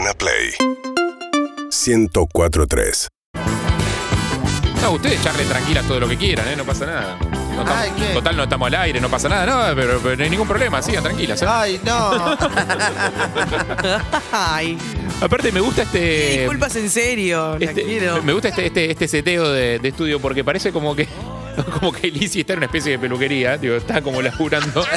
Urbana Play 1043. No, ustedes charlen tranquilas todo lo que quieran, ¿eh? No pasa nada. No estamos- Ay, ¿qué? total, no estamos al aire, no pasa nada, no, pero, pero no hay ningún problema, sigan tranquilas. ¿eh? Ay, no. Ay, Aparte, me gusta este. disculpas en serio, la este- quiero. me gusta este, este, este seteo de, de estudio porque parece como que. Como que Lizzie está en una especie de peluquería, digo, está como laburando.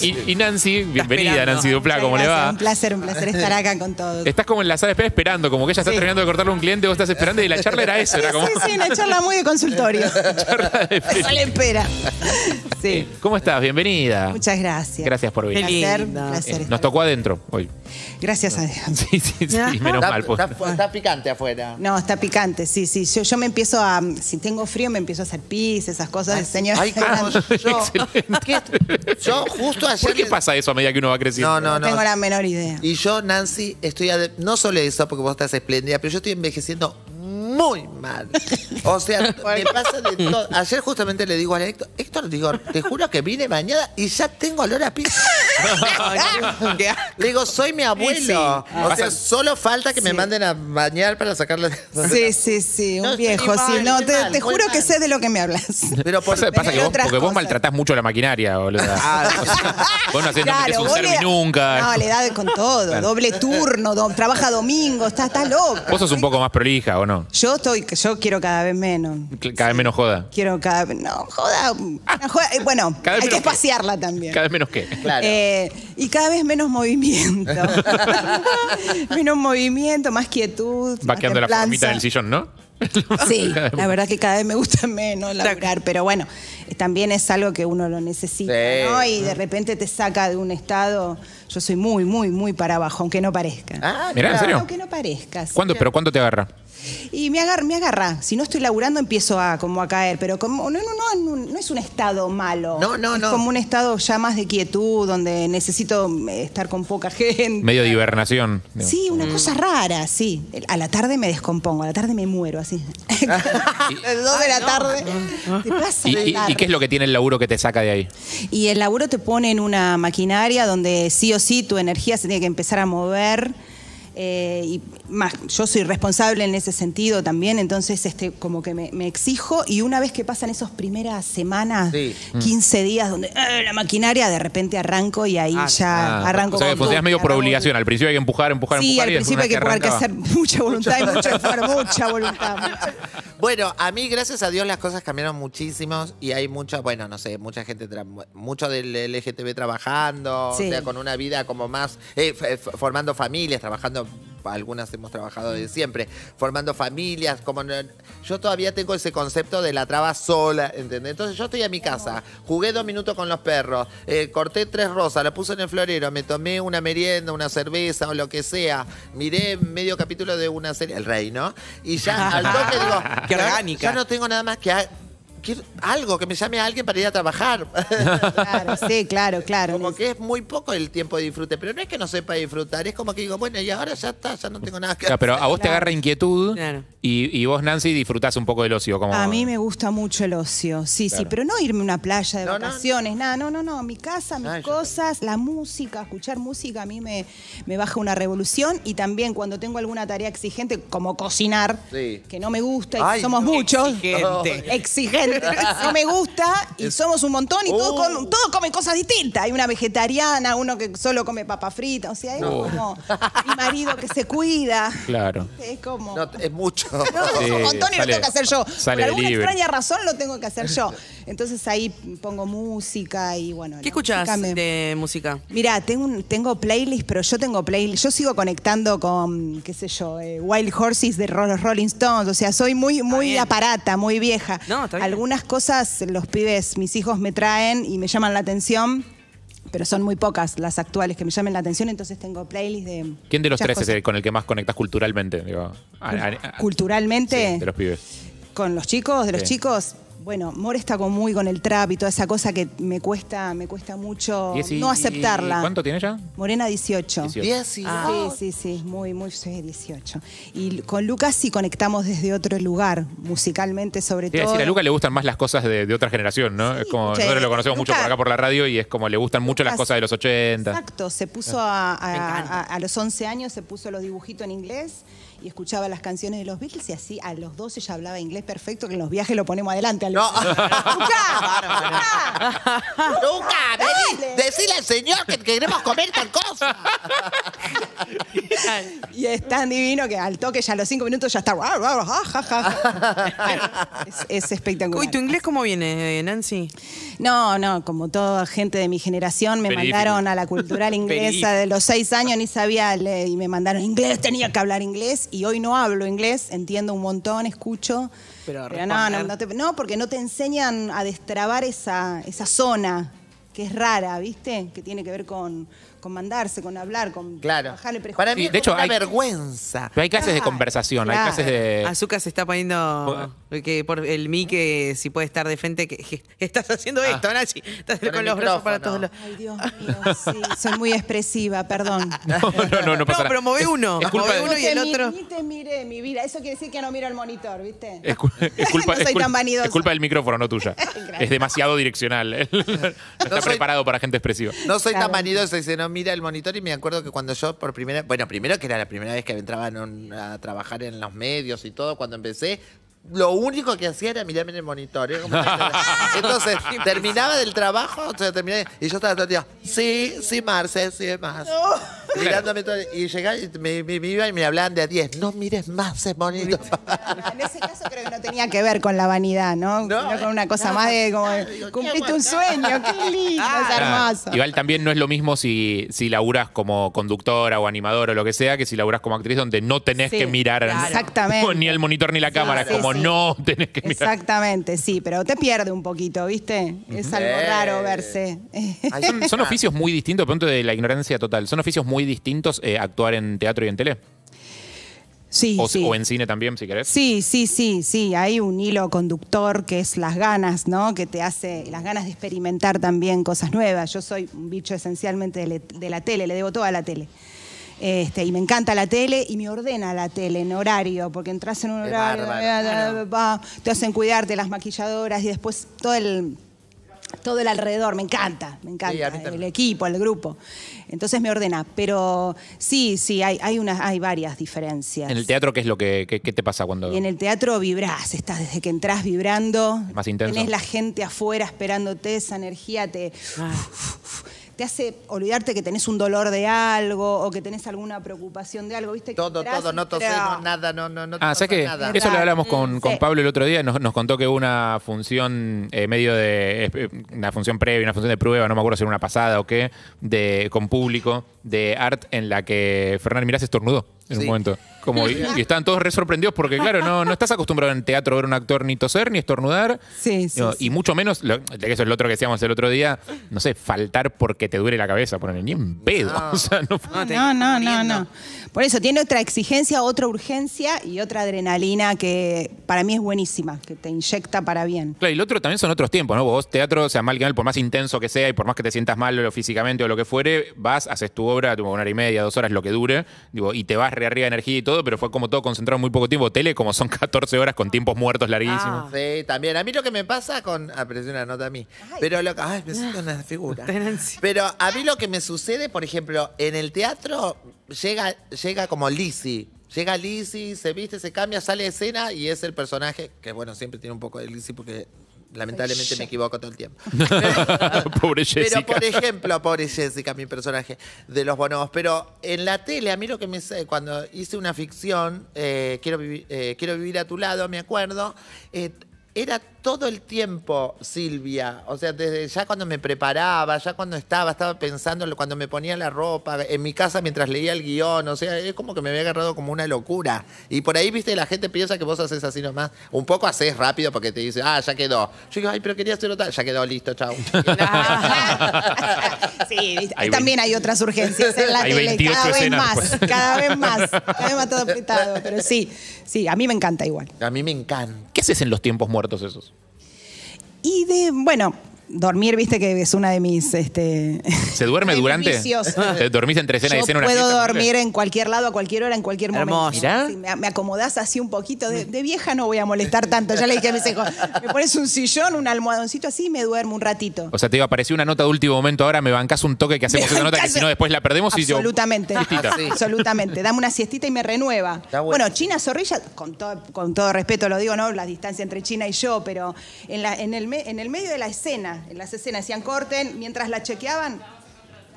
Y, y- y Nancy, bienvenida esperando. Nancy Duplá, ¿cómo le va? Un placer, un placer estar acá con todos. Estás como en la sala de espera esperando, como que ella está Sí. terminando de cortarle a un cliente, vos estás esperando y la charla era eso, era como Sí, sí, una charla muy de consultorio. charla de Sale espera. Sí. ¿Cómo estás? Bienvenida. Muchas gracias. Gracias por venir. Placer, placer Eh, Nos tocó adentro hoy. Gracias a Dios. Sí, sí, sí, menos Está, mal. pues. está- está picante afuera. No, está picante, sí, sí. Yo, yo me empiezo a. Si tengo frío, me empiezo a hacer pis, esas cosas. señor. Ay, yo, ¿qué? yo justo ayer. ¿Por qué pasa eso a medida que uno va creciendo? No, no, No no. tengo la menor idea. Y yo, Nancy, estoy. ade- No solo eso, porque vos estás espléndida, pero yo estoy envejeciendo muy mal. O sea, me pasa de todo. Ayer justamente le digo a Héctor, Héctor, digo, te juro que vine bañada y ya tengo olor a pis. Qué. Le digo, soy mi abuelo. O sea, solo falta que me manden a bañar para sacarle. Sí, sí, sí, No, un viejo, sí. mal, No, te, mal, te muy juro que mal. sé de lo que me hablas. Pero por Pasa, pasa que vos, otras porque vos cosas. maltratás mucho la maquinaria, boludo. Ah, O sea, vos no hacés no metés un vos servi nunca. No, le da con todo. Claro. Doble turno, do- trabaja domingo, está, está loco. Vos sos un poco más prolija, ¿o no? Yo estoy, yo quiero cada vez menos. Cada vez menos joda. Quiero cada vez. No, joda. una joda, eh, bueno, Cada vez hay que menos espaciarla también. Cada vez menos qué. Claro. Eh, y cada vez menos movimiento. menos movimiento, más quietud. Va más quedando la formita en el sillón, ¿no? Sí, la verdad que cada vez me gusta menos laburar, pero bueno, también es algo que uno lo necesita, Sí. ¿no? Y de repente te saca de un estado, yo soy muy, muy, muy para abajo, aunque no parezca. Ah, Mirá, ¿en serio? Aunque no parezca. sí. ¿Cuándo, pero ¿cuándo te agarra? Y me agarra, me agarra. Si no estoy laburando, empiezo a como a caer. Pero como, no, no, no, no es un estado malo. No, no, es no. como un estado ya más de quietud, donde necesito eh, estar con poca gente. Medio de hibernación. Sí, una cosa rara, sí. A la tarde me descompongo, a la tarde me muero, así. a las dos de la tarde. Te pasa ¿Y, de y- largo. y qué es lo que tiene el laburo que te saca de ahí? Y el laburo te pone en una maquinaria donde sí o sí tu energía se tiene que empezar a mover. Eh, y más, yo soy responsable en ese sentido también, entonces este, como que me, me exijo y una vez que pasan esas primeras semanas, Sí. 15 días donde eh, la maquinaria, de repente arranco y ahí Ah, ya Ah, arranco o sea, con medio por obligación. Al principio hay que empujar, empujar, Sí, empujar. al y después principio hay que, que hacer mucha voluntad y mucho esfuerzo, mucha voluntad. Bueno, a mí, gracias a Dios, las cosas cambiaron muchísimo y hay mucha, bueno, no sé, mucha gente, mucho del LGTB trabajando, Sí. o sea, con una vida como más, eh, formando familias, trabajando, algunas hemos trabajado de siempre, formando familias, como no- yo todavía tengo ese concepto de la traba sola, ¿entendés? Entonces yo estoy a mi casa, jugué dos minutos con los perros, eh, corté tres rosas, la puse en el florero, me tomé una merienda, una cerveza o lo que sea, miré medio capítulo de una serie, El Rey, ¿no? Y ya al toque digo, Qué ya- orgánica. Ya no tengo nada más que quiero algo, que me llame a alguien para ir a trabajar. Claro, sí, claro, claro. como que es muy poco el tiempo de disfrute, pero no es que no sepa disfrutar, es como que digo, bueno, y ahora ya está, ya no tengo nada que Claro, pero hacer. a vos te agarra inquietud Claro. y, y vos, Nancy, disfrutás un poco del ocio. Como... A mí me gusta mucho el ocio, sí, sí, pero no irme a una playa de No, no. vacaciones, nada, no, no, no, mi casa, mis Ay, yo cosas, la música, escuchar música a mí me, me baja una revolución y también cuando tengo alguna tarea exigente como cocinar, Sí. que no me gusta y Ay, somos no. muchos, Exigente. exigente, no me gusta y somos un montón y todos, Oh. comen, todos comen cosas distintas, hay una vegetariana, uno que solo come papa frita, o sea, es como mi marido que se cuida, Claro. es como... No, es mucho. No, Sí, un montón y lo sale- tengo que hacer yo. sale Por alguna delivery. extraña razón lo tengo que hacer yo. Entonces ahí pongo música y bueno. ¿Qué música me- de música? Mira, tengo, un- tengo playlist, pero yo tengo playlist. Yo sigo conectando con, qué sé yo, eh, Wild Horses de los Rolling Stones. O sea, soy muy, muy aparata, muy vieja. No, está bien. Algunas cosas los pibes, mis hijos me traen y me llaman la atención. Pero son muy pocas las actuales que me llamen la atención, entonces tengo playlist de. ¿Quién de los tres es el con el que más conectás culturalmente? Digo, a- a- a- Culturalmente. Sí, de los pibes. Con los chicos, de los Sí. chicos, bueno, More está como muy con el trap y toda esa cosa que me cuesta, me cuesta mucho no aceptarla. ¿Cuánto tiene ya? Morena 18. 18. Diez y- Sí, sí, sí, muy, muy, sí, 18. Y con Lucas sí conectamos desde otro lugar, musicalmente sobre Te iba a todo. decir, a Luca le gustan más las cosas de, de otra generación, ¿no? es como, che, nosotros lo conocemos mucho Luca- por acá por la radio y es como le gustan mucho las Lucas- cosas de los 80. Exacto, se puso a, a- Me encanta. a- a los 11 años, se puso los dibujitos en inglés y escuchaba las canciones de los Beatles y así a los 12 ya hablaba inglés perfecto, que en los viajes lo ponemos adelante. al- No. Luca, vení, Dale. decile al señor que queremos comer tal cosa. Y es tan divino que al toque ya a los 5 minutos ya está. Bueno, es, es espectacular. Uy, ¿tu inglés cómo viene, Nancy? No, no, como toda gente de mi generación me Very mandaron a la cultural inglesa de los seis años, ni sabía leer y me mandaron inglés, tenía que hablar inglés y hoy no hablo inglés, entiendo un montón, escucho. Pero no, no, responder. no, te- no, porque no te enseñan a destrabar esa, esa zona que es rara, ¿viste? Que tiene que ver con, con mandarse, con hablar, con Claro. bajarle prejuicios. Para mí es de hecho, una hay- vergüenza. Pero hay clases de Claro, conversación, hay claro. clases de... Azúcar se está poniendo que por el mi que si puede estar de frente que, que estás haciendo esto, Nancy. Estás Con con el los brazos para micrófono. todos lados. Ay, Dios mío, sí, soy muy expresiva, perdón. No, no, no, no pasa nada. pero Es- uno, Es, culpa, move de- uno. Y el te mi- otro- Ni te miré, mi vida. Eso quiere decir que no miro el monitor, ¿viste? es es culpa, No es soy cul- tan vanidosa. es culpa del micrófono, no tuya. es demasiado direccional. no está soy- preparado para gente expresiva. No soy Claro. tan vanidoso, dice, no mira el monitor y me acuerdo que cuando yo por primera, bueno, primero que era la primera vez que entraba en un- a trabajar en los medios y todo, cuando empecé, lo único que hacía era mirarme en el monitor. ¿eh? Entonces, terminaba del trabajo, o sea, terminé, y yo estaba todo el día, sí, sí, Marce, sí, más. Mirándome todo, y llegaba y me, me- me iban y me hablaban de a 10, no mires más el monitor. En ese caso creo que no tenía que ver con la vanidad, ¿no? No, Sino con una cosa no, más de como, digo, cumpliste un sueño, qué lindo, es Claro. hermoso. Igual también no es lo mismo si, si laburas como conductora o animadora o lo que sea, que si laburas como actriz donde no tenés Sí, que mirar claro. Exactamente. ni el monitor ni la cámara, sí, como sí. no tenés que mirar. Exactamente, sí, pero te pierde un poquito, ¿viste? Es algo Eh. raro verse. Ay, Son, son oficios muy distintos, punto de la ignorancia total. Son oficios muy distintos eh, actuar en teatro y en tele. Sí, O, sí. o en cine también, si querés. Sí, sí, sí, sí. Hay un hilo conductor que es las ganas, ¿no? Que te hace, las ganas de experimentar también cosas nuevas. Yo soy un bicho esencialmente de, le- de la tele, le debo todo a la tele. Este, y me encanta la tele y me ordena la tele en horario, porque entras en un horario, bárbaro. va, te hacen cuidarte las maquilladoras y después todo el, todo el alrededor, me encanta, me encanta, el equipo, el grupo. Entonces me ordena, pero sí, sí, hay, hay, unas, hay varias diferencias. En el teatro, ¿qué es lo que qué, qué te pasa cuando.? Y en el teatro vibrás, estás desde que entras vibrando. Más intenso. Tenés la gente afuera esperándote, esa energía te, te hace olvidarte que tenés un dolor de algo o que tenés alguna preocupación de algo, ¿viste? Todo, todo, no tosé, no, nada, no, no, no te Ah, ¿sabes qué? nada. Eso lo hablamos con, con sí. Pablo el otro día. Nos, nos contó que hubo una función, eh, medio de. eh, Una función previa, una función de prueba, no me acuerdo si era una pasada o qué, de, con público, de art, en la que Fernán Mirás estornudó en un Sí. momento. Como, y, y estaban todos re sorprendidos porque, claro, no, no estás acostumbrado en teatro a ver un actor ni toser ni estornudar. Sí, sí, No, sí. Y mucho menos, lo- eso es lo otro que decíamos el otro día, no sé, faltar porque te duele la cabeza, poner ni en pedo. O sea, no, No, no, no, no, no. Por eso tiene otra exigencia, otra urgencia y otra adrenalina que para mí es buenísima, que te inyecta para bien. Claro, y lo otro también son otros tiempos, ¿no? Vos, teatro, o sea, mal que mal, por más intenso que sea y por más que te sientas mal o físicamente o lo que fuere, vas, haces tu obra, tipo, una hora y media, dos horas, lo que dure, digo, y te vas re arriba de energía y todo, pero fue como todo concentrado en muy poco tiempo. Tele, como son 14 horas con tiempos muertos larguísimos. Ah. Sí, también. A mí lo que me pasa con. Ah, pero es una nota a mí. Pero lo que. Ay, me siento una figura. Pero a mí lo que me sucede, por ejemplo, en el teatro llega, llega como Lizzie. Llega Lizzie, se viste, se cambia, sale de escena y es el personaje, que bueno, siempre tiene un poco de Lizzie porque lamentablemente me equivoco todo el tiempo. Pobre Pero Jessica. por ejemplo, pobre Jessica, mi personaje de los bonobos. Pero en la tele, a mí lo que me sé, cuando hice una ficción, eh, quiero, vivi- eh, quiero vivir a tu lado, me acuerdo, eh, era todo el tiempo Silvia. O sea, desde ya cuando me preparaba, ya cuando estaba, estaba pensando, cuando me ponía la ropa, en mi casa mientras leía el guion. O sea, es como que me había agarrado como una locura. Y por ahí, viste, la gente piensa que vos haces así nomás. Un poco haces rápido porque te dice, ah, ya quedó. Yo digo, ay, pero quería hacerlo tal. Ya quedó, listo, chao. Sí, también hay otras urgencias en la Hay tele, 28 cada vez más, cada vez más, cada vez más todo apretado, pero sí, sí, a mí me encanta igual. A mí me encanta. ¿Qué haces en los tiempos muertos esos? Y de, bueno, dormir, viste que es una de mis. Este, ¿Se duerme durante? Eh, ¿Dormís entre escena y escena? una puedo dormir en cualquier lado, a cualquier hora, en cualquier momento. Sí, me, me acomodás así un poquito. De, de vieja no voy a molestar tanto. Ya le dije a mis hijos, me pones un sillón, un almohadoncito así y me duermo un ratito. O sea, te iba a aparecer una nota de último momento ahora, me bancás un toque que hacemos esa nota que si no después la perdemos y yo. Absolutamente. Siestita. Sí. Absolutamente. Dame una siestita y me renueva. Está bueno. bueno. China Zorrilla, con, todo- con todo respeto lo digo, ¿no? La distancia entre China y yo, pero en, la- en, el, me- en el medio de la escena, en las escenas decían corten, mientras la chequeaban,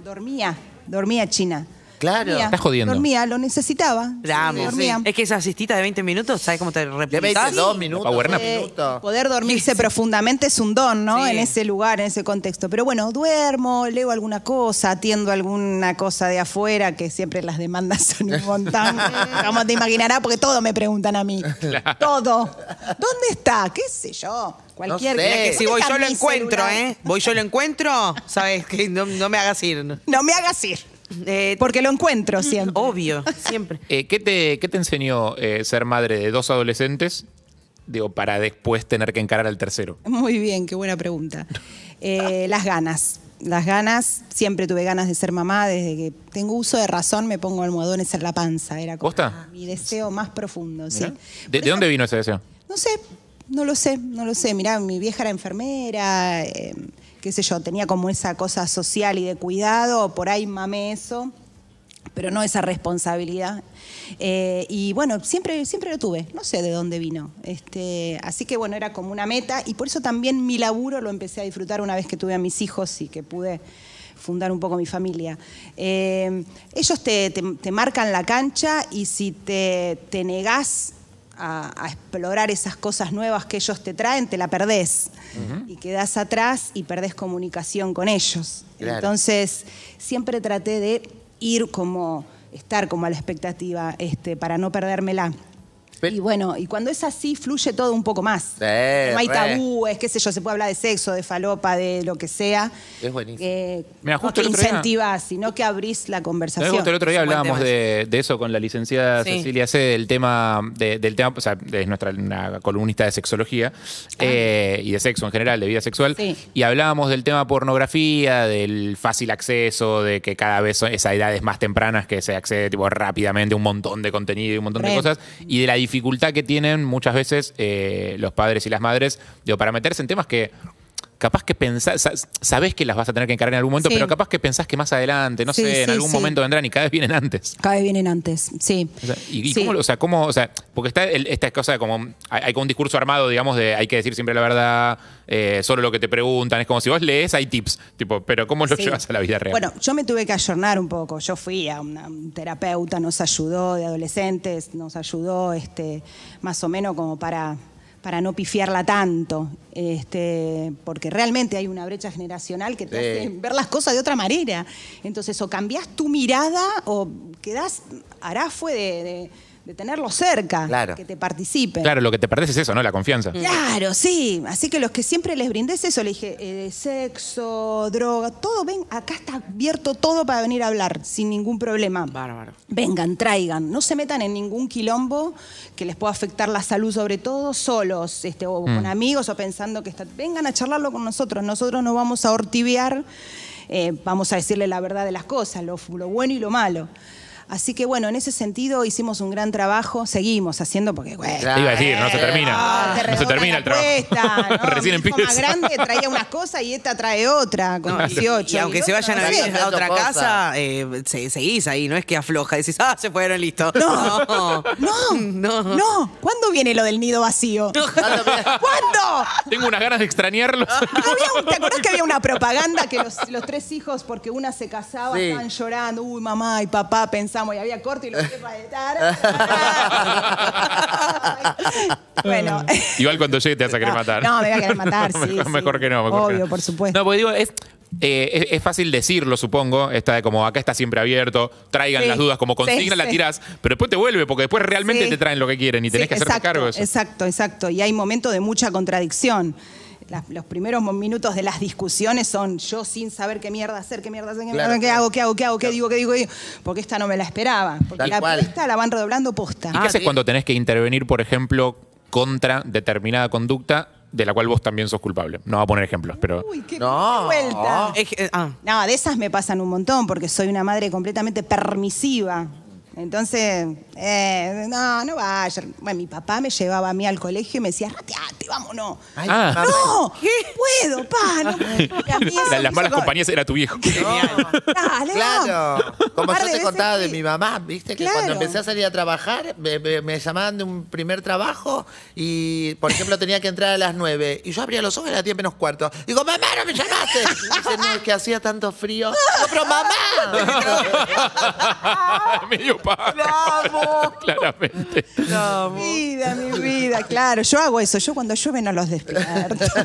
dormía, dormía China. Claro. Dormía, Estás jodiendo. Dormía, lo necesitaba. La amo. Dormía. Es que esa siestita de 20 minutos, ¿sabes cómo te De replicás? 22 minutos. Power nap. Eh, minutos. poder dormirse profundamente es un don, ¿no? Sí. En ese lugar, en ese contexto. Pero bueno, duermo, leo alguna cosa, atiendo alguna cosa de afuera, que siempre las demandas son un montón. Como te imaginarás, porque todo me preguntan a mí. Todo. ¿Dónde está? ¿Qué sé yo? Cualquier No sé. ¿dónde Que si voy yo lo encuentro, celular? ¿eh? Voy yo lo encuentro, ¿sabes? Que no, no me hagas ir. No me hagas ir. Eh, Porque lo encuentro siempre. Obvio, siempre. Eh, ¿qué, te, ¿Qué te enseñó eh, ser madre de dos adolescentes? Digo, para después tener que encarar al tercero. Muy bien, qué buena pregunta. Eh, las ganas. Las ganas, siempre tuve ganas de ser mamá, desde que tengo uso de razón me pongo almohadones en la panza. Era como ¿Posta? mi deseo más profundo, sí. Mirá. ¿De, dónde vino ese deseo? No sé, no lo sé, no lo sé. Mirá, mi vieja era enfermera, eh, qué sé yo, tenía como esa cosa social y de cuidado, por ahí mamé eso, pero no esa responsabilidad. Eh, y bueno, siempre, siempre lo tuve, no sé de dónde vino. Este, así que bueno, era como una meta y por eso también mi laburo lo empecé a disfrutar una vez que tuve a mis hijos y que pude fundar un poco mi familia. Eh, ellos te, te- marcan la cancha y si te, te negás a, a explorar esas cosas nuevas que ellos te traen, te la perdés. Y quedás atrás y perdés comunicación con ellos. Claro. Entonces, siempre traté de ir como, estar como a la expectativa, este, para no perdérmela. Pero- y bueno, y cuando es así, fluye todo un poco más. No hay re. tabúes, qué sé yo, se puede hablar de sexo, de falopa, de lo que sea. Es buenísimo. Eh, no justo que el otro día- incentivas, sino que abrís la ¿Sabés conversación. vos? El otro día buen hablábamos tema de, de eso con la licenciada Sí. Cecilia C, del tema, de- del tema, o sea, es nuestra una columnista de sexología Ah. eh, y de sexo en general, de vida sexual. Sí. Y hablábamos del tema pornografía, del fácil acceso, de que cada vez son esas edades más tempranas que se accede tipo, rápidamente a un montón de contenido y un montón de Re. cosas, y de la dificultad que tienen muchas veces eh, los padres y las madres digo, para meterse en temas que capaz que pensás, sa- sabés que las vas a tener que encarar en algún momento, Sí. pero capaz que pensás que más adelante, no Sí, sé, en algún momento vendrán y cada vez vienen antes. Cada vez vienen antes, sí. O sea, y, y cómo, o sea, cómo, o sea, porque está el- esta cosa de como, hay, hay como un discurso armado, digamos, de hay que decir siempre la verdad, eh, solo lo que te preguntan, es como si vos lees, hay tips, tipo, pero ¿cómo lo llevas a la vida real? Bueno, yo me tuve que ayornar un poco. Yo fui a una- un terapeuta, nos ayudó de adolescentes, nos ayudó este, más o menos como para, para no pifiarla tanto. Este, porque realmente hay una brecha generacional que te Sí. hace ver las cosas de otra manera. Entonces, o cambiás tu mirada o quedás, hará fue de, de- de tenerlo cerca, Claro. que te participe. claro, lo que te perdés es eso, ¿no? La confianza. Claro, sí. Así que los que siempre les brindé es eso, le dije, eh, sexo, droga, todo, ven, acá está abierto todo para venir a hablar, sin ningún problema. Bárbaro. Vengan, traigan, no se metan en ningún quilombo que les pueda afectar la salud, sobre todo solos, este, o con amigos, o pensando que está. Vengan a charlarlo con nosotros. Nosotros no vamos a hortiviar, eh, vamos a decirle la verdad de las cosas, lo, lo bueno y lo malo. Así que bueno, en ese sentido hicimos un gran trabajo, seguimos haciendo porque, bueno, Claro. Te iba a decir, no se termina. Ah, te no se termina la el trabajo. ¿no? Recién Mi hijo más empieza. grande traía unas cosas y esta trae otra, con No, y- 18. Y, aunque se vayan a vivir a otra Cosas. casa, eh, se- seguís ahí, no es que afloja, decís, ah, se fueron, listo. No, no. no, No. no. ¿Cuándo viene lo del nido vacío? ¿Cuándo? Tengo unas ganas de extrañarlos. Había un- ¿Te acuerdas que había una propaganda que los, los tres hijos, porque una se casaba, Sí. estaban llorando, uy, mamá y papá, pensamos, y había corte y los tres para estar. bueno. Igual cuando llegue te vas a querer No, matar. no, me voy a querer matar, sí, mejor, sí. mejor que no. mejor que Obvio, no. por supuesto. No, porque digo, es, eh, es, es fácil decirlo, supongo. Esta de como acá está siempre abierto, traigan Sí, las dudas, como consigna sí, la sí. tirás, pero después te vuelve, porque después realmente Sí. te traen lo que quieren y tenés Sí, que hacerte exacto, cargo de eso. Exacto, exacto. Y hay momentos de mucha contradicción. Las- los primeros minutos de las discusiones son yo sin saber qué mierda hacer, qué mierda hacer, qué, Claro, mierda- qué claro. hago, qué hago, qué hago, qué digo, qué digo, qué digo. Porque esta no me la esperaba. Porque Tal la cual. la van redoblando posta. ¿Y qué Ah, haces sí. cuando tenés que intervenir, por ejemplo, contra determinada conducta de la cual vos también sos culpable. No voy a poner ejemplos, pero... Uy, qué No. vuelta. Ah, No, de esas me pasan un montón porque soy una madre completamente permisiva. Entonces, eh, no, no vaya. Bueno, mi papá me llevaba a mí al colegio y me decía, rateate, vámonos. Ay, Ah. No, puedo, pa, no. Y a mí eso La- me las hizo malas compañías era tu viejo. Dale, Claro, como Par yo de te veces contaba de mi mamá, viste que Claro. cuando empecé a salir a trabajar, me, me- me llamaban de un primer trabajo y, por ejemplo, tenía que entrar a las 9 y yo abría los ojos y era 10 menos cuarto. Digo, mamá, no me llamaste. Y dice, no, es que hacía tanto frío. No, pero mamá. Medio pa. Claramente. Mi vida, mi vida, claro. Yo hago eso. Yo cuando llueve no los despierto.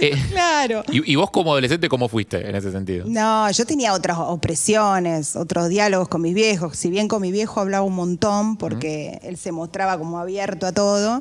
Eh, claro. ¿y, y vos como adolescente cómo fuiste en ese sentido? No, yo tenía otras opresiones, otros diálogos con mis viejos. Si bien con mi viejo hablaba un montón porque él se mostraba como abierto a todo,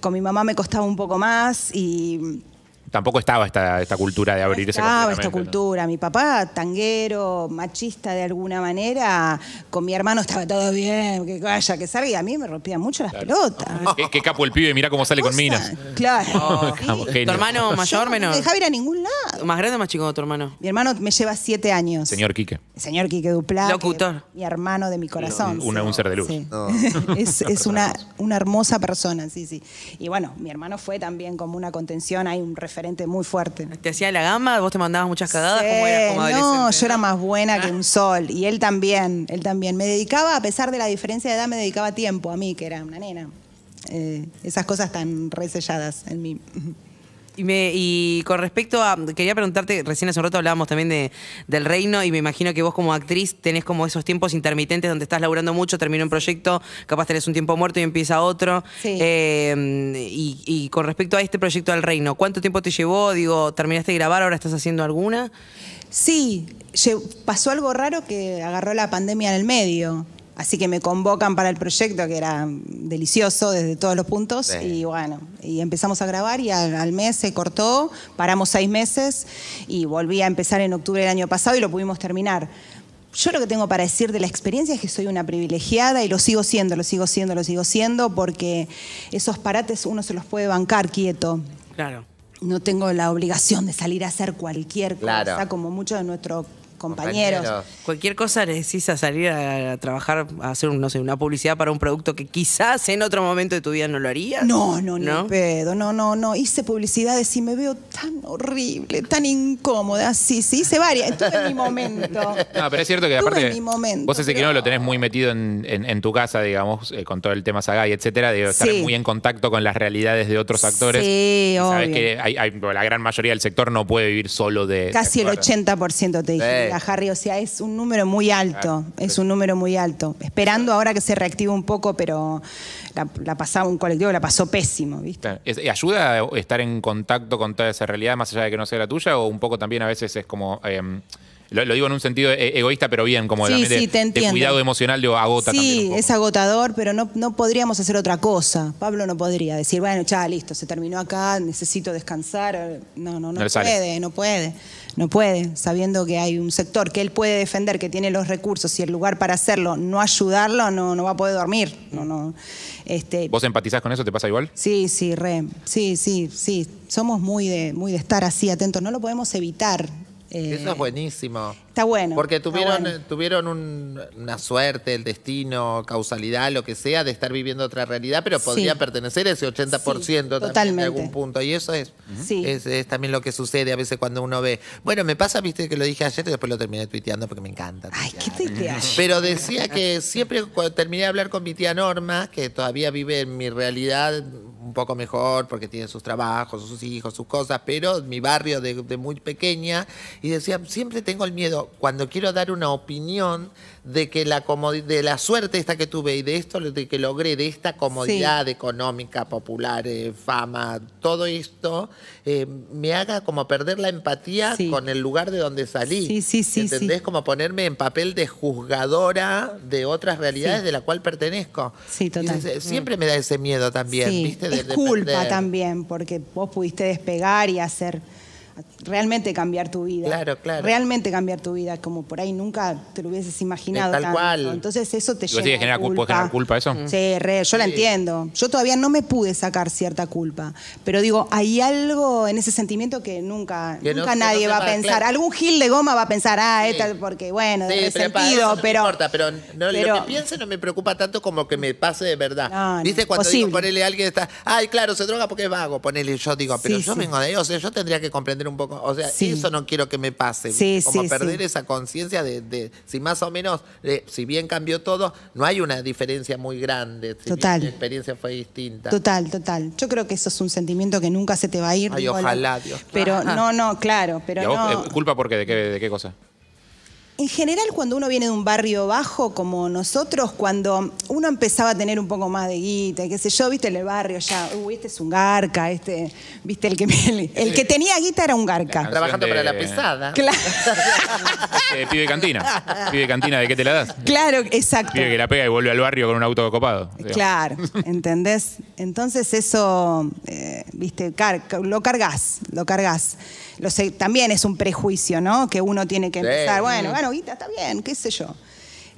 con mi mamá me costaba un poco más y Tampoco estaba esta, esta cultura de abrirse estaba esta ¿no? cultura. Mi papá, tanguero, machista de alguna manera, con mi hermano estaba todo bien, que vaya, que salga, y a mí me rompían mucho las pelotas. Qué, qué capo el pibe, mira cómo sale con minas. Claro. Capo, sí. genio. ¿Tu hermano mayor, No menor? me dejaba ir a ningún lado. ¿Más grande o más chico tu hermano? Mi hermano me lleva siete años. Señor Quique. Señor Quique Duplá. que Locutor. Mi hermano de mi corazón. Un- un ser de luz. Sí. es es una, una hermosa persona, sí, sí. Y bueno, mi hermano fue también como una contención, hay un referente muy fuerte. ¿Te hacía la gama? ¿Vos te mandabas muchas cagadas? Sí, no, yo era más buena que un sol. Y él también, él también. Me dedicaba, a pesar de la diferencia de edad, me dedicaba tiempo a mí, que era una nena. Eh, esas cosas tan reselladas en mí. Y, me- y con respecto a, quería preguntarte, recién hace un rato hablábamos también de, del reino y me imagino que vos como actriz tenés como esos tiempos intermitentes donde estás laburando mucho, termina un proyecto, capaz tenés un tiempo muerto y empieza otro. Sí. Eh, y, y con respecto a este proyecto del reino, ¿cuánto tiempo te llevó? Digo, ¿terminaste de grabar? ¿Ahora estás haciendo alguna? Sí, pasó algo raro que agarró la pandemia en el medio. Así que me convocan para el proyecto, que era delicioso desde todos los puntos. Sí. Y bueno, y empezamos a grabar y al, al mes se cortó, paramos seis meses y volví a empezar en octubre del año pasado y lo pudimos terminar. Yo lo que tengo para decir de la experiencia es que soy una privilegiada y lo sigo siendo, lo sigo siendo, lo sigo siendo, porque esos parates uno se los puede bancar quieto. Claro. No tengo la obligación de salir a hacer cualquier Claro. cosa, como muchos de nuestros compañeros. Cualquier cosa necesitas a salir a, a trabajar, a hacer, un, no sé, una publicidad para un producto que quizás en otro momento de tu vida no lo harías. No, no, no, ¿No? pedo, no, no, no. Hice publicidades y me veo tan horrible, tan incómoda. Sí, sí, hice varias. Estuve en mi momento. No, pero es cierto que Estuve aparte en mi momento, vos ese que no lo tenés muy metido en, en- en tu casa, digamos, eh, con todo el tema Sagay, etcétera, de estar Sí. muy en contacto con las realidades de otros actores. Sí, sabes obvio. que hay- hay- la gran mayoría del sector no puede vivir solo de. Casi el de actuar. 80% te dije, Sí. Harry. O sea, es un número muy alto. Es un número muy alto. Esperando ahora que se reactive un poco, pero la, la pasaba un colectivo, la pasó pésimo, ¿viste? Es- ¿Ayuda a estar en contacto con toda esa realidad, más allá de que no sea la tuya? ¿O un poco también a veces es como. eh, lo, lo digo en un sentido e- egoísta, pero bien, como Sí, sí, te de cuidado emocional, de agota Sí, es agotador, pero no, no podríamos hacer otra cosa. Pablo no podría decir, bueno, ya, listo, se terminó acá, necesito descansar. No, no, no, No sale. puede, no puede. No puede, sabiendo que hay un sector que él puede defender, que tiene los recursos y el lugar para hacerlo, no ayudarlo, no, no va a poder dormir. No, no. Este, ¿Vos empatizás con eso? ¿Te pasa igual? Sí, sí, re. Sí, sí, sí. Somos muy de, muy de estar así atentos. No lo podemos evitar. Eh, Eso es buenísimo. Está bueno. Porque tuvieron, bueno. tuvieron un- una suerte, el destino, causalidad, lo que sea, de estar viviendo otra realidad, pero podría Sí. pertenecer a ese 80% Sí, también en algún punto. Y eso es, Sí. es, es también lo que sucede a veces cuando uno ve. Bueno, me pasa, viste, que lo dije ayer y después lo terminé tuiteando porque me encanta. Ay. ¿qué te? Pero decía que siempre cuando terminé de hablar con mi tía Norma, que todavía vive en mi realidad un poco mejor porque tiene sus trabajos, sus hijos, sus cosas, pero mi barrio de, de muy pequeña, y decía, siempre tengo el miedo, cuando quiero dar una opinión, de que la de la suerte esta que tuve y de esto de que logré, de esta comodidad económica, popular, eh, fama, todo esto, eh, me haga como perder la empatía Sí. con el lugar de donde salí. Sí, sí, sí, ¿Entendés? sí. como ponerme en papel de juzgadora de otras realidades de la cual pertenezco. Sí, total. dices, siempre me da ese miedo también, ¿viste? De- es culpa también, porque vos pudiste despegar y hacer realmente cambiar tu vida. Claro, claro. Realmente cambiar tu vida, como por ahí nunca te lo hubieses imaginado. Tal tanto. cual. Entonces eso te ¿Y vos llena decís que de genera culpa. generar culpa eso? Sí, re, yo la entiendo. Yo todavía no me pude sacar cierta culpa. Pero digo, hay algo en ese sentimiento que nunca, Que no- nunca que no nadie va a pensar. claro. Algún gil de goma va a pensar, ah, Sí. esta, porque bueno, de pero eso no pero. me importa, pero, no, pero- lo que piense no me preocupa tanto como que me pase de verdad. No, no, ¿Viste? Cuando digo imposible. ponerle a alguien está, ay, claro, se droga porque es vago, ponele, yo digo, pero Sí, yo sí. vengo de ahí, o sea, yo tendría que comprender un poco, o sea, Sí. eso no quiero que me pase, Sí, como sí, perder sí. esa conciencia de, de si más o menos, eh, si bien cambió todo, no hay una diferencia muy grande, si Total. mi experiencia fue distinta. Total, total. Yo creo que eso es un sentimiento que nunca se te va a ir. Ay, digo, ojalá, Dios. Pero no, no, claro, pero ¿Y a vos, no. eh, culpa por qué? ¿De qué, de qué cosa? En general, cuando uno viene de un barrio bajo como nosotros, cuando uno empezaba a tener un poco más de guita, qué sé yo, viste en el barrio ya, uy, este es un garca, este, viste, el que, el, el que tenía guita era un garca. Trabajando de- para la pesada. Claro, Eh, pibe de cantina. Pibe de cantina, ¿de qué te la das? claro, exacto. Pibe que la pega y vuelve al barrio con un auto copado. digamos. Claro, ¿entendés? Entonces eso, eh, viste, car- lo cargas, lo cargas. Lo sé, también es un prejuicio, ¿no? Que uno tiene que Sí. empezar, bueno, bueno, guita, está bien, qué sé yo.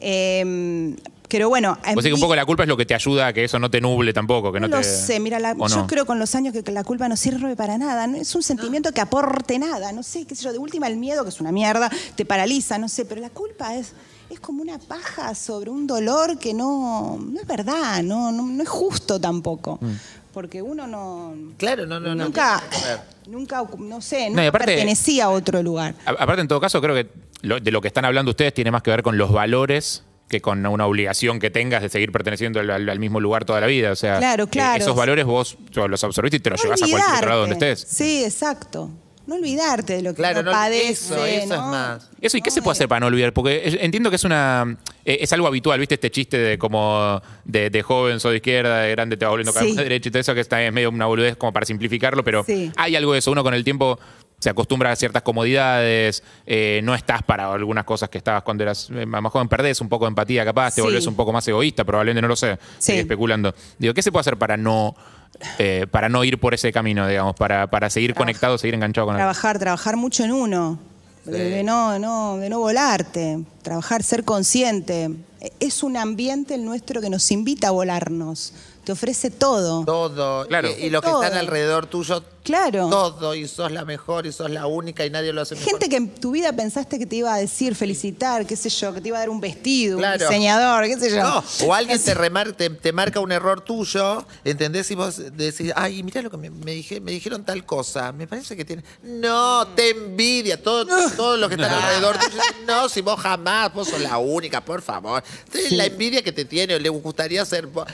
Eh, pero bueno, decís que un poco la culpa es lo que te ayuda a que eso no te nuble tampoco. Que no, no lo te... sé, mira, la- ¿o yo no? creo con los años que la culpa no sirve para nada, no es un sentimiento que aporte nada, no sé, qué sé yo, de última el miedo, que es una mierda, te paraliza, no sé, pero la culpa es, es como una paja sobre un dolor que no, no es verdad, no, no, no es justo tampoco, Mm. porque uno no... Claro, no, no, no. nunca, ver. nunca, no sé, No, no, aparte- pertenecía a otro lugar. Aparte, en todo caso, creo que lo- de lo que están hablando ustedes tiene más que ver con los valores que con una obligación que tengas de seguir perteneciendo al, al- al mismo lugar toda la vida. O sea, Claro, eh, claro. esos valores vos los absorbiste y te los No llevas a cualquier otro lado donde estés. Sí, exacto. No olvidarte de lo que Claro, uno no, padece, eso, eso es ¿no? más. Eso, ¿y qué se puede eh. hacer para no olvidar? Porque es- entiendo que es una. eh, es algo habitual, ¿viste? Este chiste de como. de, de joven soy de izquierda, de grande te va volviendo cada Sí. vez más derecha y todo eso, que está es medio una boludez como para simplificarlo, pero Sí. hay algo de eso. Uno con el tiempo se acostumbra a ciertas comodidades, eh, no estás para algunas cosas que estabas cuando eras eh, más joven, perdés un poco de empatía capaz, te Sí. volvés un poco más egoísta, probablemente, no lo sé, Sí. estoy especulando. Digo, ¿qué se puede hacer para no. eh, para no ir por ese camino, digamos, para, para seguir conectado, seguir enganchado con el. Trabajar, trabajar mucho en uno. De, de no, no, de no volarte. Trabajar, ser consciente. Es un ambiente el nuestro que nos invita a volarnos. Te ofrece todo. Todo. Claro. Y, y los que están alrededor tuyo, Claro. todo. Y sos la mejor, y sos la única, y nadie lo hace mejor. Gente que en tu vida pensaste que te iba a decir, felicitar, qué sé yo, que te iba a dar un vestido, Claro. un diseñador, qué sé yo. No, o alguien te, remar- te, te marca un error tuyo, ¿entendés? Y vos decís, ay, mirá lo que me, me dije- me dijeron tal cosa, me parece que tiene... No, te envidia, todo, todo lo que está alrededor tuyo. No, si vos jamás, vos sos la única, por favor. Entonces, La envidia que te tiene, le gustaría ser... vos.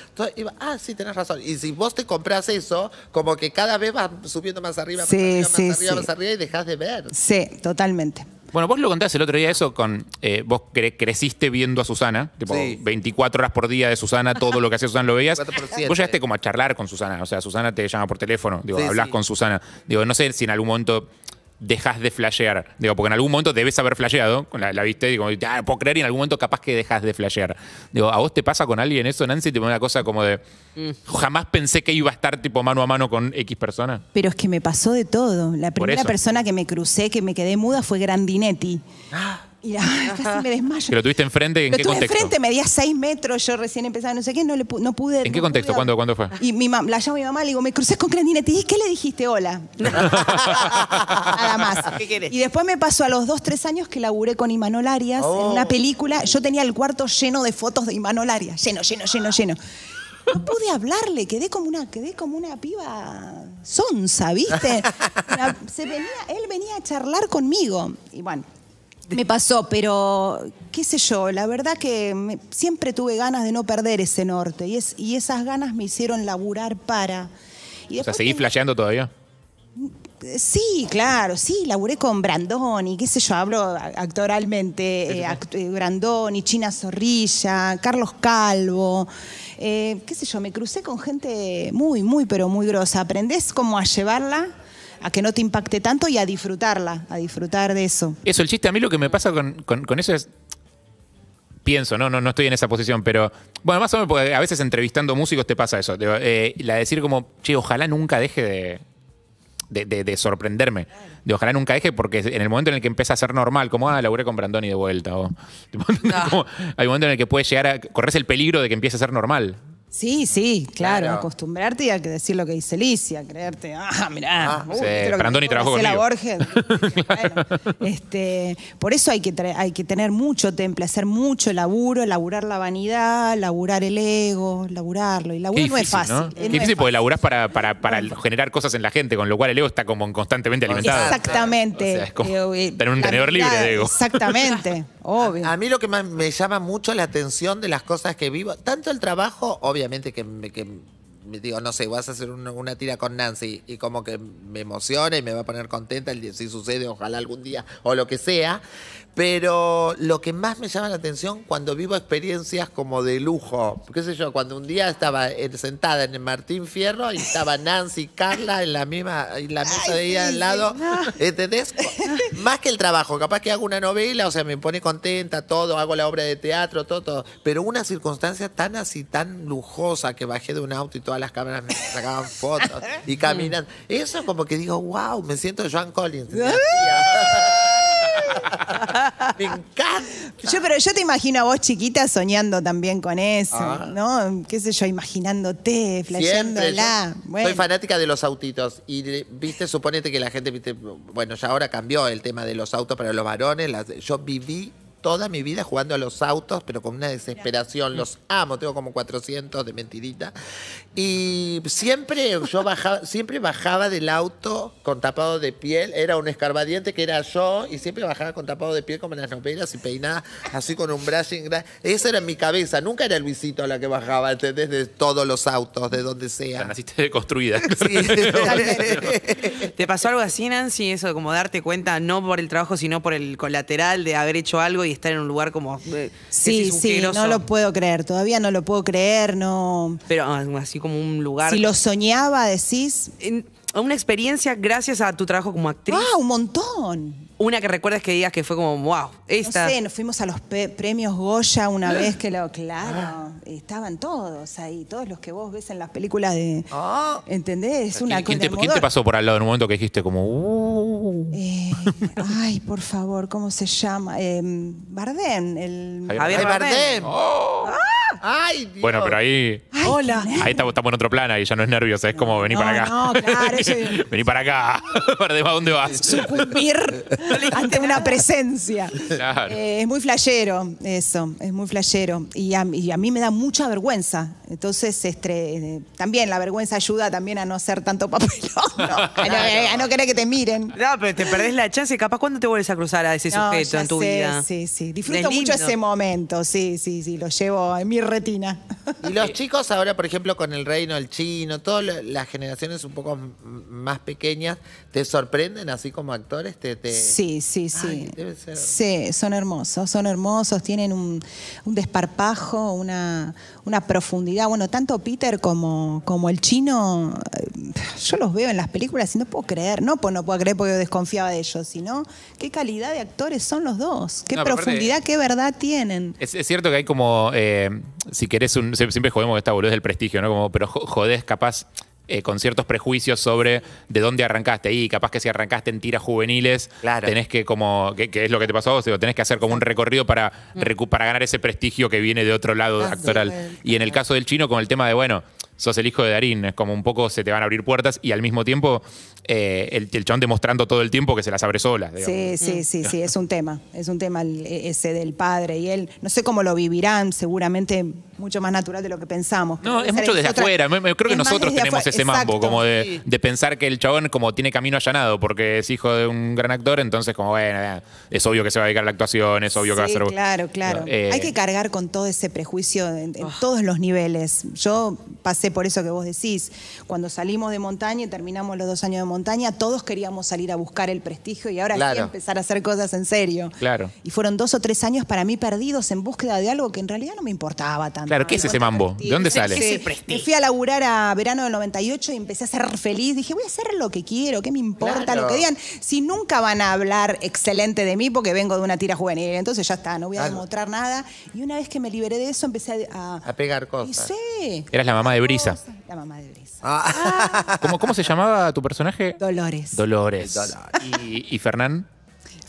Ah, sí, tenés razón. Y si vos te compras eso, como que cada vez vas subiendo más arriba, más Sí, arriba, sí, más arriba, sí. más arriba, y dejás de ver. Sí, totalmente. Bueno, vos lo contaste el otro día eso con. eh, vos cre- creciste viendo a Susana, tipo Sí. 24 horas por día de Susana, todo lo que hacía Susana lo veías. 24 por siete. Vos llegaste como a charlar con Susana, o sea, Susana te llama por teléfono, digo, Sí, hablas sí. con Susana. Digo, no sé si en algún momento dejas de flashear. Digo, porque en algún momento debes haber flasheado, la, la viste, digo, ah, no puedo creer, y en algún momento capaz que dejas de flashear. Digo, ¿a vos te pasa con alguien eso, Nancy? Te pone una cosa como de. Jamás pensé que iba a estar tipo mano a mano con X persona. Pero es que me pasó de todo. La primera persona que me crucé, que me quedé muda, fue Grandinetti. Y la- casi me desmayo. Que lo tuviste enfrente, ¿en Lo qué tuve contexto? enfrente, medía seis metros, yo recién empezaba, no sé qué, no, le pu- no pude. ¿En qué no contexto? pude- ¿Cuándo- cuándo fue? Y mi mam- la llamo a mi mamá, le digo, me crucé con Grandinetti. ¿Y qué le dijiste? Hola. Nada más. ¿Qué querés? Y después me pasó a los dos, tres años que laburé con Imanol Arias en Oh. una película. Yo tenía el cuarto lleno de fotos de Imanol Arias. Lleno, lleno, lleno, lleno. No pude hablarle, quedé como una, quedé como una piba sonsa, ¿viste? Una- se venía, él venía a charlar conmigo. Y bueno, me pasó, pero qué sé yo, la verdad que me- siempre tuve ganas de no perder ese norte. Y, es, y esas ganas me hicieron laburar para. Y O sea, ¿seguís flasheando todavía? Sí, claro, sí, laburé con Brandoni, qué sé yo, hablo actoralmente, eh, act- eh, Brandoni, China Zorrilla, Carlos Calvo, eh, qué sé yo, me crucé con gente muy, muy, pero muy grosa. Aprendés como a llevarla, a que no te impacte tanto y a disfrutarla, a disfrutar de eso. Eso, el chiste, a mí lo que me pasa con, con- con eso es. Pienso, no, no, no estoy en esa posición, pero. Bueno, más o menos, porque a veces entrevistando músicos te pasa eso. eh, la de decir como, che, ojalá nunca deje de. de, de- de sorprenderme. De ojalá nunca deje, porque en el momento en el que empieza a ser normal, como, ah, laburé con Brandoni de vuelta. O, tipo, como, hay un momento en el que puede llegar a. corres el peligro de que empiece a ser normal. Sí, sí, claro, Claro. acostumbrarte y a que decir lo que dice Alicia, creerte, ah, mirá, Ah, uy, sí, ¿viste lo que Brandoni dijo trabajó. Borges? Bueno, este, por eso hay que, tra- hay que tener mucho temple, hacer mucho laburo, laburar la vanidad, laburar el ego, laburarlo. Y Qué laburar no es difícil, fácil. ¿no? eh, Qué no es difícil porque fácil. laburás para, para, para generar cosas en la gente, con lo cual el ego está como constantemente alimentado. Exactamente. O sea, es como Eh, tener un la tenedor libre habilidad- de ego. Exactamente, obvio. A mí lo que más me llama mucho la atención de las cosas que vivo, tanto el trabajo, obviamente que me, que me digo, no sé, vas a hacer una, tira con Nancy y como que me emociona y me va a poner contenta el si sucede, ojalá algún día o lo que sea. Pero lo que más me llama la atención cuando vivo experiencias como de lujo, qué sé yo, cuando un día estaba eh, sentada en el Martín Fierro y estaba Nancy y Carla en la misma, en la mesa de ella al lado, ¿entendés? Más que el trabajo, capaz que hago una novela, o sea, me pone contenta, todo, hago la obra de teatro, todo, todo. Pero una circunstancia tan así, tan lujosa, que bajé de un auto y todas las cámaras me sacaban fotos y caminan. Eso como que digo, wow, me siento Joan Collins. Me encanta. Yo, pero yo te imagino a vos chiquita soñando también con eso, Ah. ¿no? ¿Qué sé yo? Imaginándote, flasheándola. Bueno. Soy fanática de los autitos. Y viste, suponete que la gente, viste, bueno, ya ahora cambió el tema de los autos para los varones. las- yo viví toda mi vida jugando a los autos, pero con una desesperación. Los amo, tengo como 400 de mentirita. Y siempre yo bajaba, siempre bajaba del auto con tapado de piel. Era un escarbadiente que era yo, y siempre bajaba con tapado de piel como en las novelas y peinada así con un brushing. Esa era mi cabeza. Nunca era Luisito la que bajaba, ¿entendés? De todos los autos, de donde sea, naciste deconstruida. Sí. ¿Te pasó algo así, Nancy? Eso de como darte cuenta, no por el trabajo, sino por el colateral de haber hecho algo y estar en un lugar como. eh, Sí, un sí, no lo puedo creer, todavía no lo puedo creer, no. Pero ah, así como un lugar. Si lo soñaba, decís, En- una experiencia gracias a tu trabajo como actriz. ¡ah, un montón! Una que recuerdas que digas que fue como, wow, esta. No sé, nos fuimos a los premios Goya una vez que lo, claro, estaban todos ahí, todos los que vos ves en las películas de, Ah. ¿entendés? Es una ¿Quién, te, quién te pasó por al lado en un momento que dijiste como, uh, Eh, ay, por favor, ¿cómo se llama? Eh, Bardem, el... Javier Ay, Javier Bardem. Oh. Ay, Dios. Bueno, pero ahí. Hola. Ahí estamos, estamos en otro plano y ya no es nervioso, es como vení No, para acá. no, claro, ese- vení para acá. ¿Para de- ¿a dónde vas? sucumbir ante una presencia. Claro. Eh, es muy flashero, eso, es muy flashero. Y a, y a mí me da mucha vergüenza. Entonces, este, eh, también la vergüenza ayuda también a no hacer tanto papelón, ¿no? a, no, a no querer que te miren. No, pero te perdés la chance. Capaz, ¿cuándo te vuelves a cruzar a ese No, sujeto en tu sé, vida? Sí, sí. Disfruto mucho ese momento, sí, sí, sí, lo llevo en mi retina. Y los chicos ahora, por ejemplo, con el reino, el chino, todas la- las generaciones un poco más pequeñas, ¿te sorprenden así como actores? ¿Te, te- Sí, sí, sí. Ay, debe ser. Sí, son hermosos, son hermosos, tienen un, un desparpajo, una, una profundidad. Bueno, tanto Peter como, como el chino, eh, yo los veo en las películas y no puedo creer, no, pues no puedo creer porque yo desconfiaba de ellos, sino qué calidad de actores son los dos, qué No, pero aparte- profundidad, qué verdad tienen. Es, es cierto que hay como, eh, si querés, un, sie- siempre jodemos esta boludez del prestigio, ¿no? Como, pero jo- jodés capaz eh, con ciertos prejuicios sobre de dónde arrancaste. Y capaz que si arrancaste en tiras juveniles, Claro. tenés que como, que, que es lo que te pasó a vos, digo, tenés que hacer como un recorrido para, recu- para ganar ese prestigio que viene de otro lado Ah, actoral. sí, Y en el caso del chino, con el tema de, bueno, sos el hijo de Darín, es como un poco se te van a abrir puertas y al mismo tiempo eh, el, el chabón demostrando todo el tiempo que se las abre sola. digamos. Sí, sí, sí, sí, es un tema, es un tema el- ese del padre y él, no sé cómo lo vivirán, seguramente mucho más natural de lo que pensamos. No, es mucho desde otra- afuera. Me- me- Creo que nosotros tenemos afuera, ese mambo, exacto. como de, Sí. de pensar que el chabón como tiene camino allanado porque es hijo de un gran actor, entonces como, bueno, eh, es obvio que se va a dedicar a la actuación, es obvio que va a ser... Claro, claro. Eh, Hay que cargar con todo ese prejuicio en, en todos los niveles. Yo pasé por eso que vos decís. Cuando salimos de montaña y terminamos los dos años de montaña, todos queríamos salir a buscar el prestigio y ahora sí Claro. empezar a hacer cosas en serio. Claro. Y fueron dos o tres años para mí perdidos en búsqueda de algo que en realidad no me importaba tanto. Claro, ¿qué es ese mambo? ¿De dónde sale? Sí, Ese prestigio. Me fui a laburar a verano del 98 y empecé a ser feliz. Dije, voy a hacer lo que quiero, ¿qué me importa Claro. lo que digan? Si nunca van a hablar excelente de mí porque vengo de una tira juvenil, entonces ya está, no voy a Claro. demostrar nada. Y una vez que me liberé de eso, empecé a... A pegar y cosas. sí. Eras la mamá de Brisa. La mamá de Brisa. Ah, ¿Cómo, cómo se llamaba tu personaje? Dolores. Dolores. Dolores. ¿Y, y Fernán?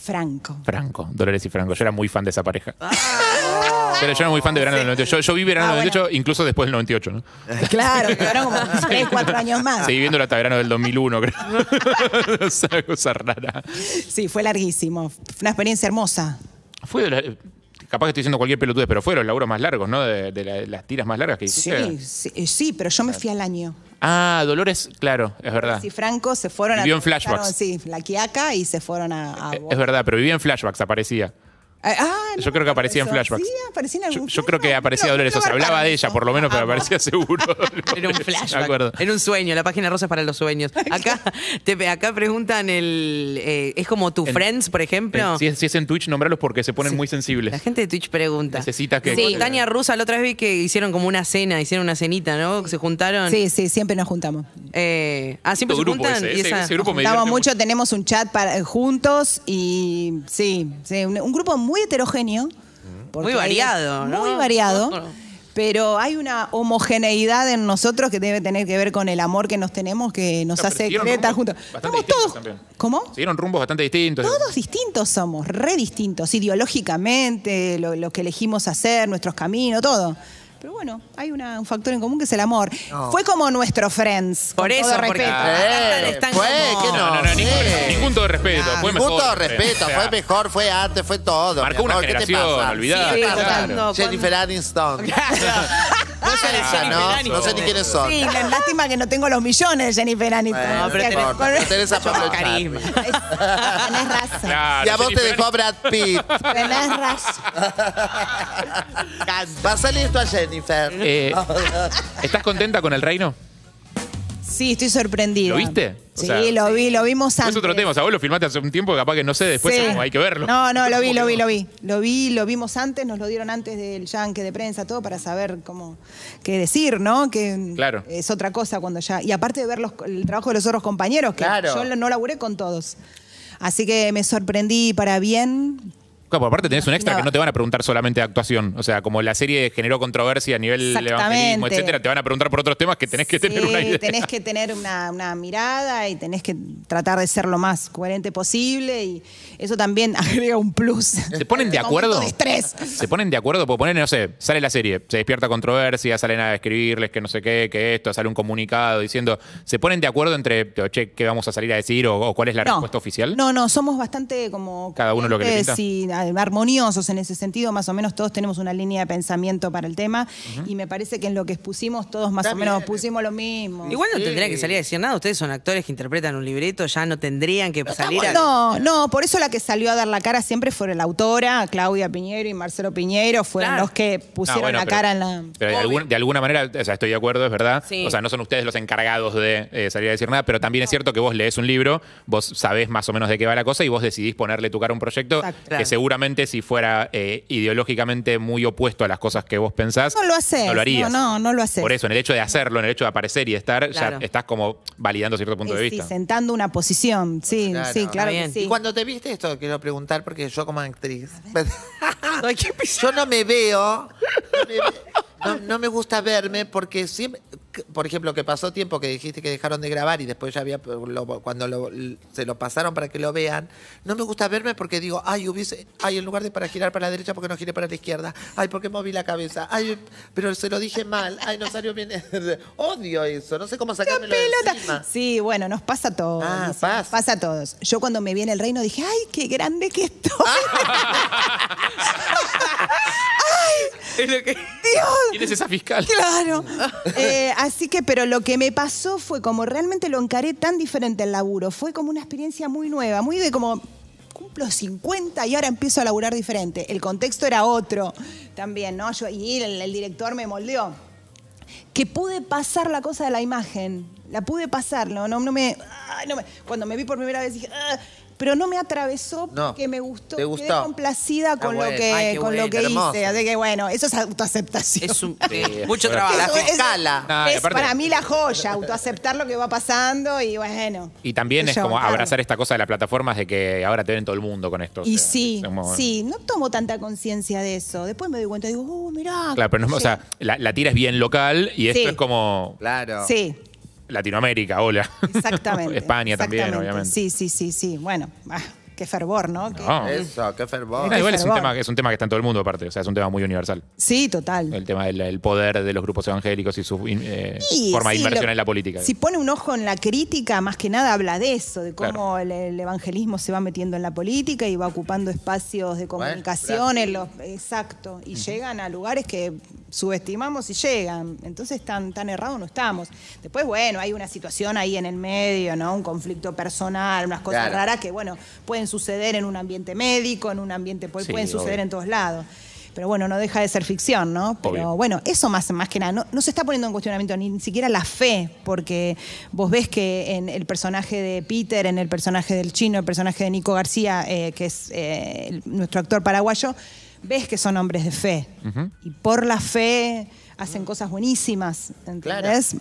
Franco. Franco. Dolores y Franco. Yo era muy fan de esa pareja. Pero yo era muy fan de verano del 98. Yo, yo vi verano Ah, del bueno. 98, incluso después del 98, ¿no? Claro, que fueron como 3, 4 años más. Seguí viéndolo hasta verano del 2001, creo. es una cosa rara. Sí, fue larguísimo. Fue una experiencia hermosa. Fue de la- capaz que estoy diciendo cualquier pelotudez, pero fue de los laburos más largos, ¿no? De, de la- las tiras más largas que hiciste. Sí, sí, eh, sí, pero yo me fui al año. Ah, Dolores, claro, es verdad. Sí, Franco se fueron Vivió en atravesaron, flashbacks. Sí, la Quiaca y se fueron a. a Es verdad, pero vivía en flashbacks, aparecía. Ah, ah, no Yo creo que aparecía en flashbacks. Sí, aparecía en Yo, algún yo creo que aparecía No, Dolores, o sea, hablaba de ella por lo menos, pero aparecía seguro. Era un flashback. Era un sueño. La página rosa es para los sueños. Acá, te, acá preguntan el. eh, ¿Es como tu En- Friends, por ejemplo? Eh, Si es, si es en Twitch, nombralos porque se ponen muy sensibles. La gente de Twitch pregunta. Necesita que- Sí, Tania Rusa, la otra vez vi que hicieron como una cena, hicieron una cenita, ¿no? Se juntaron. Sí, sí, siempre nos juntamos. Eh, ah, siempre se grupo juntan. ese, y ese- esa- ese grupo me Juntamos divierte mucho, tenemos un chat para, eh, juntos y sí, sí, un, un grupo muy heterogéneo. porque Muy variado, ¿no? Muy variado. Pero hay una homogeneidad en nosotros que debe tener que ver con el amor que nos tenemos, que nos pero hace siguieron rumbos juntos. bastante Estamos distintos todos. también. ¿Cómo? Siguieron rumbos bastante distintos. Todos distintos somos, re distintos, ideológicamente, lo, lo que elegimos hacer, nuestros caminos, todo. Pero bueno, hay una- un factor en común que es el amor. No. Fue como nuestro Friends. Por con eso, todo porque- respeto. Eh, Están fue, como- que No, no, no, no, ningún, ningún todo respeto. fue Ningún mejor. todo eh, respeto, sea, fue mejor, fue antes, fue todo. Marcó una amor, ¿qué te generación, pasa? olvidate, Sí, claro. Jennifer Aniston. No sé, Esa, Jennifer ¿no? Aniston. No sé ni quiénes son. Sí, la- lástima que no tengo los millones de Jennifer Aniston. Bueno, No, pero tenés- importa, pero tenés a Pablo carisma. Tenés razón. Claro, Y a vos te dejó Brad Pitt. Tenés razón. Va a salir tú a Jennifer. Eh, ¿Estás contenta con el reino? Sí, estoy sorprendida. ¿Lo viste? O Sí, sea, lo vi, lo vimos antes. Es otro tema. O sea, vos lo filmaste hace un tiempo, capaz que no sé, después Sí. es como hay que verlo. No, no, lo vi, ¿Cómo lo vi, lo vi. Lo vi, lo vimos antes, nos lo dieron antes del yankee de prensa, todo para saber cómo qué decir, ¿no? Que Claro. es otra cosa cuando ya. Y aparte de ver los- el trabajo de los otros compañeros, que Claro. yo no laburé con todos. Así que me sorprendí para bien. Claro, porque aparte tenés un extra que no te van a preguntar solamente de actuación. O sea, como la serie generó controversia a nivel evangelismo, etcétera, te van a preguntar por otros temas que tenés que tener una idea. tenés que tener una, una mirada y tenés que tratar de ser lo más coherente posible y eso también agrega un plus. ¿Se ponen de acuerdo? de estrés. Se ponen de acuerdo, porque ponen, no sé, sale la serie, se despierta controversia, salen a escribirles que no sé qué, que esto, sale un comunicado diciendo, ¿se ponen de acuerdo entre, che, qué vamos a salir a decir o, o cuál es la respuesta oficial? No, no, somos bastante como. Cada uno lo que le pinta. Armoniosos en ese sentido. Más o menos todos tenemos una línea de pensamiento para el tema. Y me parece que en lo que expusimos, todos más Está o menos bien. pusimos lo mismo. Igual no Sí. tendría que salir a decir nada. Ustedes son actores que interpretan un libreto, ya no tendrían que salir a. No, no, por eso la que salió a dar la cara siempre fue la autora, Claudia Piñero y Marcelo Piñero, fueron Claro. los que Ah, pusieron bueno, la pero- cara en la. Pero de, Obvio. algún- de alguna manera, o sea, estoy de acuerdo, es verdad. Sí. O sea, no son ustedes los encargados de eh, salir a decir nada, pero también es cierto que vos lees un libro, vos sabés más o menos de qué va la cosa y vos decidís ponerle tu cara a un proyecto Exacto. que Claro. Seguramente si fuera eh, ideológicamente muy opuesto a las cosas que vos pensás, No lo haces. no lo harías. No, no, no lo haces. Por eso, en el hecho de hacerlo, en el hecho de aparecer y de estar, Claro. ya estás como validando cierto punto de Eh, vista. Sí, sentando una posición. Sí, Claro. sí, claro que sí. Y cuando te viste esto, quiero preguntar, porque yo como actriz. Yo no me veo, no me, no me gusta verme porque siempre, por ejemplo, que pasó tiempo que dijiste que dejaron de grabar y después ya había, lo- cuando lo- se lo pasaron para que lo vean, no me gusta verme porque digo, ay, hubiese, ay, en lugar de para girar para la derecha, porque no giré para la izquierda? Ay, ¿por qué moví la cabeza? Ay, pero se lo dije mal, ay, no salió bien. Odio eso, no sé cómo sacármelo de pelota. encima. Sí, bueno, nos pasa a todos. Ah, pasa. pasa a todos. Yo cuando me vi en el reino dije, ay, qué grande que estoy. Es lo que- Dios. ¿Quién es esa fiscal? Claro. Eh, así que, pero lo que me pasó fue como realmente lo encaré tan diferente el laburo. Fue como una experiencia muy nueva, muy de como cumplo 50 y ahora empiezo a laburar diferente. El contexto era otro también, ¿no? Yo, y el, el director me moldeó. Que pude pasar la cosa de la imagen. La pude pasar, ¿no? No, no me, no me- Cuando me vi por primera vez dije, "Ah", pero no me atravesó No. porque me gustó. ¿Te Quedé gustó? complacida Ah, con bueno. lo que, Ay, con lo que hermoso. hice. Así que bueno, eso es autoaceptación. Es un, Sí, mucho trabajo. La Eso es- aparte- para mí la joya, autoaceptar lo que va pasando y bueno. Y también es yo, como claro. abrazar esta cosa de las plataformas de que ahora te ven todo el mundo con esto. o Y sea, sí, como- sí, no tomo tanta conciencia de eso. Después me doy cuenta y digo, oh, mirá. Claro, pero no, o sea, la, la tira es bien local y esto es como Claro. Sí, Latinoamérica, hola. exactamente. España también, obviamente. Sí, sí, sí, sí. Bueno, ah, qué fervor, ¿no? Qué- No. Eso, qué fervor. Igual es un, tema, es un tema que está en todo el mundo aparte, o sea, es un tema muy universal. Sí, total. El tema del el poder de los grupos evangélicos y su eh, forma de inversión lo- en la política. Si pone un ojo en la crítica, más que nada habla de eso, de cómo el, el evangelismo se va metiendo en la política y va ocupando espacios de comunicación. en los, exacto. Y llegan a lugares que subestimamos y llegan. Entonces tan, tan errados no estamos. Después, bueno, hay una situación ahí en el medio, ¿no? Un conflicto personal, unas cosas Claro. raras que, bueno, pueden suceder en un ambiente médico, en un ambiente, Sí, pueden suceder obvio. en todos lados. Pero bueno, no deja de ser ficción, ¿no? Pero Obvio. bueno, eso más, más que nada, no, no se está poniendo en cuestionamiento ni siquiera la fe, porque vos ves que en el personaje de Peter, en el personaje del chino, el personaje de Nico García, eh, que es eh, nuestro actor paraguayo, ves que son hombres de fe. Y por la fe hacen cosas buenísimas, ¿entendés?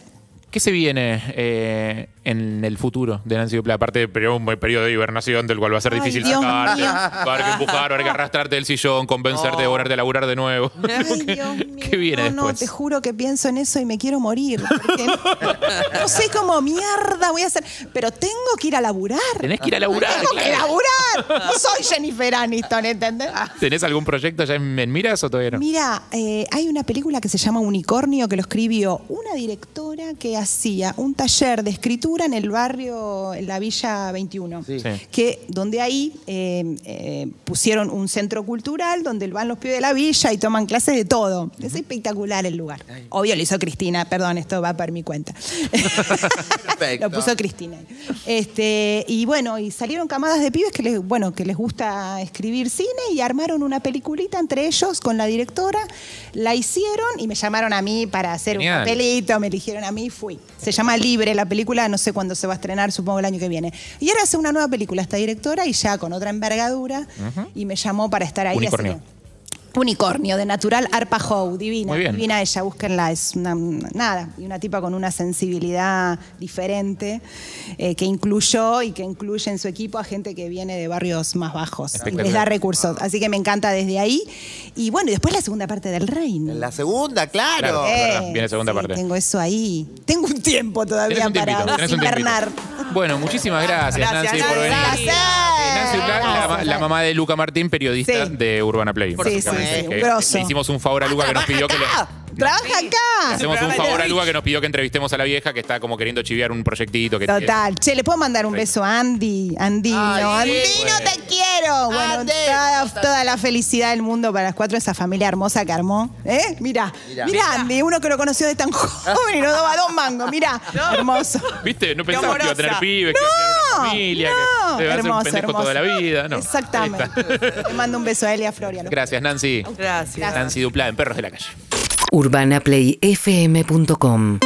¿Qué se viene eh, en el futuro de Nancy Duplá? Aparte periodo, un periodo de hibernación del cual va a ser Ay, difícil Dios sacarte. mío. Va a haber que empujar, va a haber que arrastrarte del sillón, convencerte de ponerte a laburar de nuevo. Ay, Dios mío. ¿Qué viene no, no, después? te juro que pienso en eso y me quiero morir. no, no sé cómo mierda voy a hacer. Pero tengo que ir a laburar. Tenés que ir a laburar. Tengo que laburar. No soy Jennifer Aniston, ¿entendés? ¿Tenés algún proyecto ya en, en miras o todavía no? Mira, eh, hay una película que se llama Unicornio que lo escribió una directora que hacía un taller de escritura en el barrio, en la Villa 21. Sí. Sí. Que donde ahí eh, eh, pusieron un centro cultural donde van los pibes de la villa y toman clases de todo. Es espectacular el lugar. Obvio lo hizo Cristina, perdón, esto va por mi cuenta. Lo puso Cristina. Este, y bueno, y salieron camadas de pibes que les, bueno, que les gusta escribir cine y armaron una peliculita entre ellos con la directora, la hicieron y me llamaron a mí para hacer Genial. un papelito, me eligieron a mí, fui. Se llama Libre la película, no sé cuándo se va a estrenar, supongo el año que viene. Y ahora hace una nueva película esta directora y ya con otra envergadura y me llamó para estar ahí. así Unicornio. que- Unicornio, de Natural Arpa Howe, divina, Muy bien. divina ella, búsquenla, es una, nada, y una tipa con una sensibilidad diferente eh, que incluyó y que incluye en su equipo a gente que viene de barrios más bajos y les da recursos. Así que me encanta desde ahí. Y bueno, y después la segunda parte del reino. La segunda, claro. Claro. Eh, viene segunda sí, parte. Tengo eso ahí. Tengo un tiempo todavía un para un tiempito. invernar. Bueno, muchísimas gracias, Gracias, Nancy, por venir. Gracias. La, mamá de Luca Martín, periodista Sí. de Urbana Play. Sí, sí, sí, un que grosso. Le hicimos un favor a Luca que nos pidió que le, ¡Trabaja acá! hacemos un de favor a. Luca que nos pidió que entrevistemos a la vieja que está como queriendo chiviar un proyectito que Total. Che, ¿le puedo mandar un beso a Andy? Andino, Ay, Andino, te quiero. Bueno, Andy. toda, toda la felicidad del mundo para las cuatro, esa familia hermosa que armó. ¿Eh? Mira, Mira. mira Andy, uno que lo conoció de tan joven y nos daba dos mangos. Mira, hermoso. ¿Viste? No pensaba que iba a tener pibes, que iba a tener una familia, no, que debe ser un hermoso, pendejo hermoso. toda la vida. No, Exactamente. Le mando un beso a él y a Floria. Gracias, Nancy. Gracias. Nancy Duplá en Perros de la Calle. urbanaplayfm.com